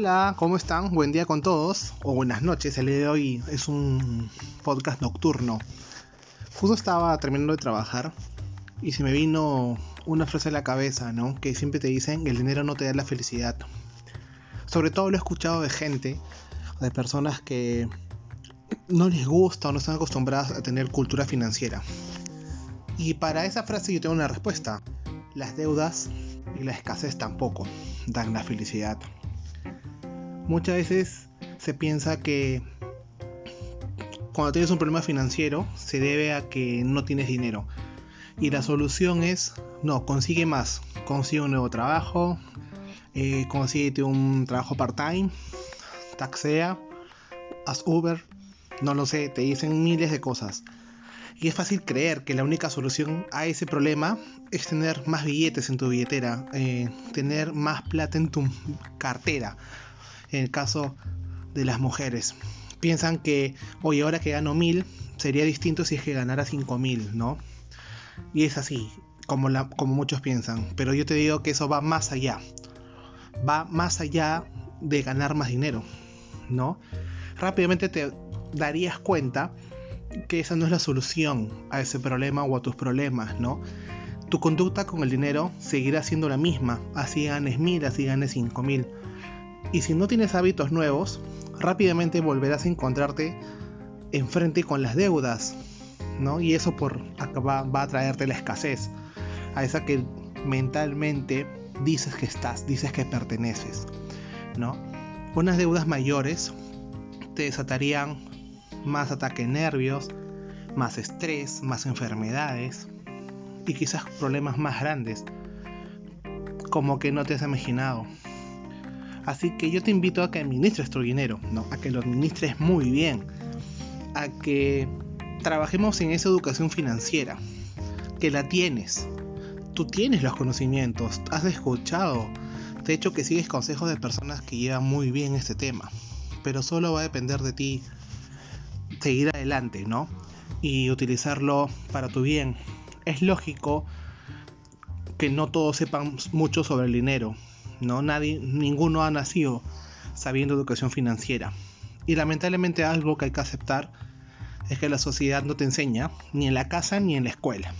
Hola, ¿cómo están? Buen día con todos, o buenas noches. El día de hoy es un podcast nocturno. Justo estaba terminando de trabajar y se me vino una frase a la cabeza, ¿no? Que siempre te dicen el dinero no te da la felicidad. Sobre todo lo he escuchado de gente, de personas que no les gusta o no están acostumbradas a tener cultura financiera. Y para esa frase yo tengo una respuesta. Las deudas y la escasez tampoco dan la felicidad. Muchas veces se piensa que cuando tienes un problema financiero se debe a que no tienes dinero. Y la solución es, no, consigue más. Consigue un nuevo trabajo, eh, consigue un trabajo part-time, taxea, haz Uber, no lo sé, te dicen miles de cosas. Y es fácil creer que la única solución a ese problema es tener más billetes en tu billetera, eh, tener más plata en tu cartera, en el caso de las mujeres. Piensan que, oye, ahora que gano mil, sería distinto si es que ganara cinco mil, ¿no? Y es así, como, como muchos piensan. Pero yo te digo que eso va más allá. Va más allá de ganar más dinero, ¿no? Rápidamente te darías cuenta que esa no es la solución a ese problema o a tus problemas, ¿no? Tu conducta con el dinero seguirá siendo la misma, así ganes mil, así ganes cinco mil. Y si no tienes hábitos nuevos, rápidamente volverás a encontrarte enfrente con las deudas, ¿no? Y eso por va, va a traerte la escasez, a esa que mentalmente dices que estás, dices que perteneces, ¿no? Unas deudas mayores te desatarían más ataque nervios, más estrés, más enfermedades y quizás problemas más grandes, como que no te has imaginado. Así que yo te invito a que administres tu dinero, ¿no? a que lo administres muy bien, a que trabajemos en esa educación financiera, que la tienes. Tú tienes los conocimientos, has escuchado, de hecho que sigues consejos de personas que llevan muy bien este tema, pero solo va a depender de ti seguir adelante, ¿no? Y utilizarlo para tu bien. Es lógico que no todos sepan mucho sobre el dinero, ¿no? Nadie, ninguno ha nacido sabiendo educación financiera. Y lamentablemente algo que hay que aceptar es que la sociedad no te enseña, ni en la casa ni en la escuela.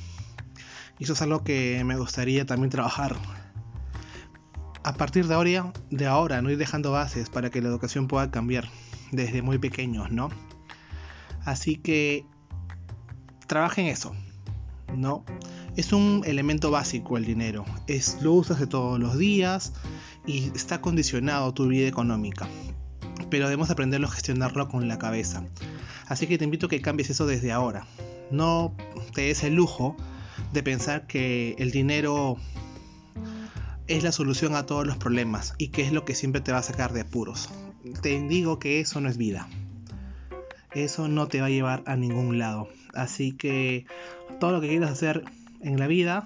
Y eso es algo que me gustaría también trabajar. A partir de ahora, de ahora, no ir dejando bases para que la educación pueda cambiar desde muy pequeños, ¿no? Así que trabaja en eso, ¿no? Es un elemento básico el dinero, es, lo usas de todos los días y está condicionado tu vida económica. Pero debemos aprenderlo a gestionarlo con la cabeza. Así que te invito a que cambies eso desde ahora. No te des el lujo de pensar que el dinero es la solución a todos los problemas y que es lo que siempre te va a sacar de apuros. Te digo que eso no es vida eso no te va a llevar a ningún lado. Así que todo lo que quieras hacer en la vida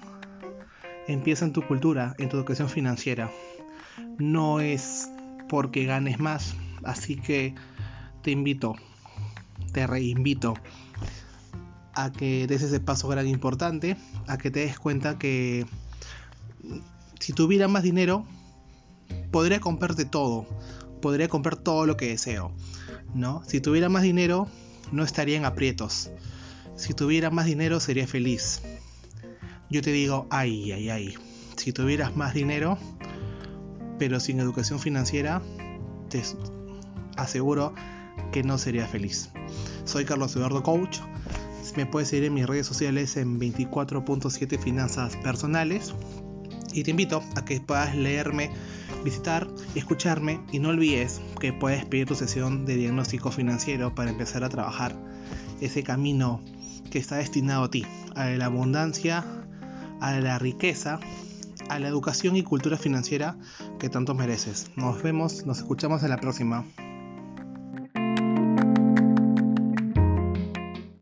empieza en tu cultura, en tu educación financiera. No es porque ganes más. Así que te invito, te reinvito a que des ese paso gran importante, a que te des cuenta que si tuviera más dinero, podría comprarte todo, podría comprar todo lo que deseo. ¿no? Si tuviera más dinero, no estaría en aprietos. Si tuviera más dinero, sería feliz. Yo te digo, ay, ay, ay. Si tuvieras más dinero, pero sin educación financiera, te aseguro que no sería feliz. Soy Carlos Eduardo Coach. Me puedes seguir en mis redes sociales en 24.7 Finanzas Personales. Y te invito a que puedas leerme visitar, escucharme y no olvides que puedes pedir tu sesión de diagnóstico financiero para empezar a trabajar ese camino que está destinado a ti, a la abundancia, a la riqueza, a la educación y cultura financiera que tanto mereces. Nos vemos, nos escuchamos en la próxima.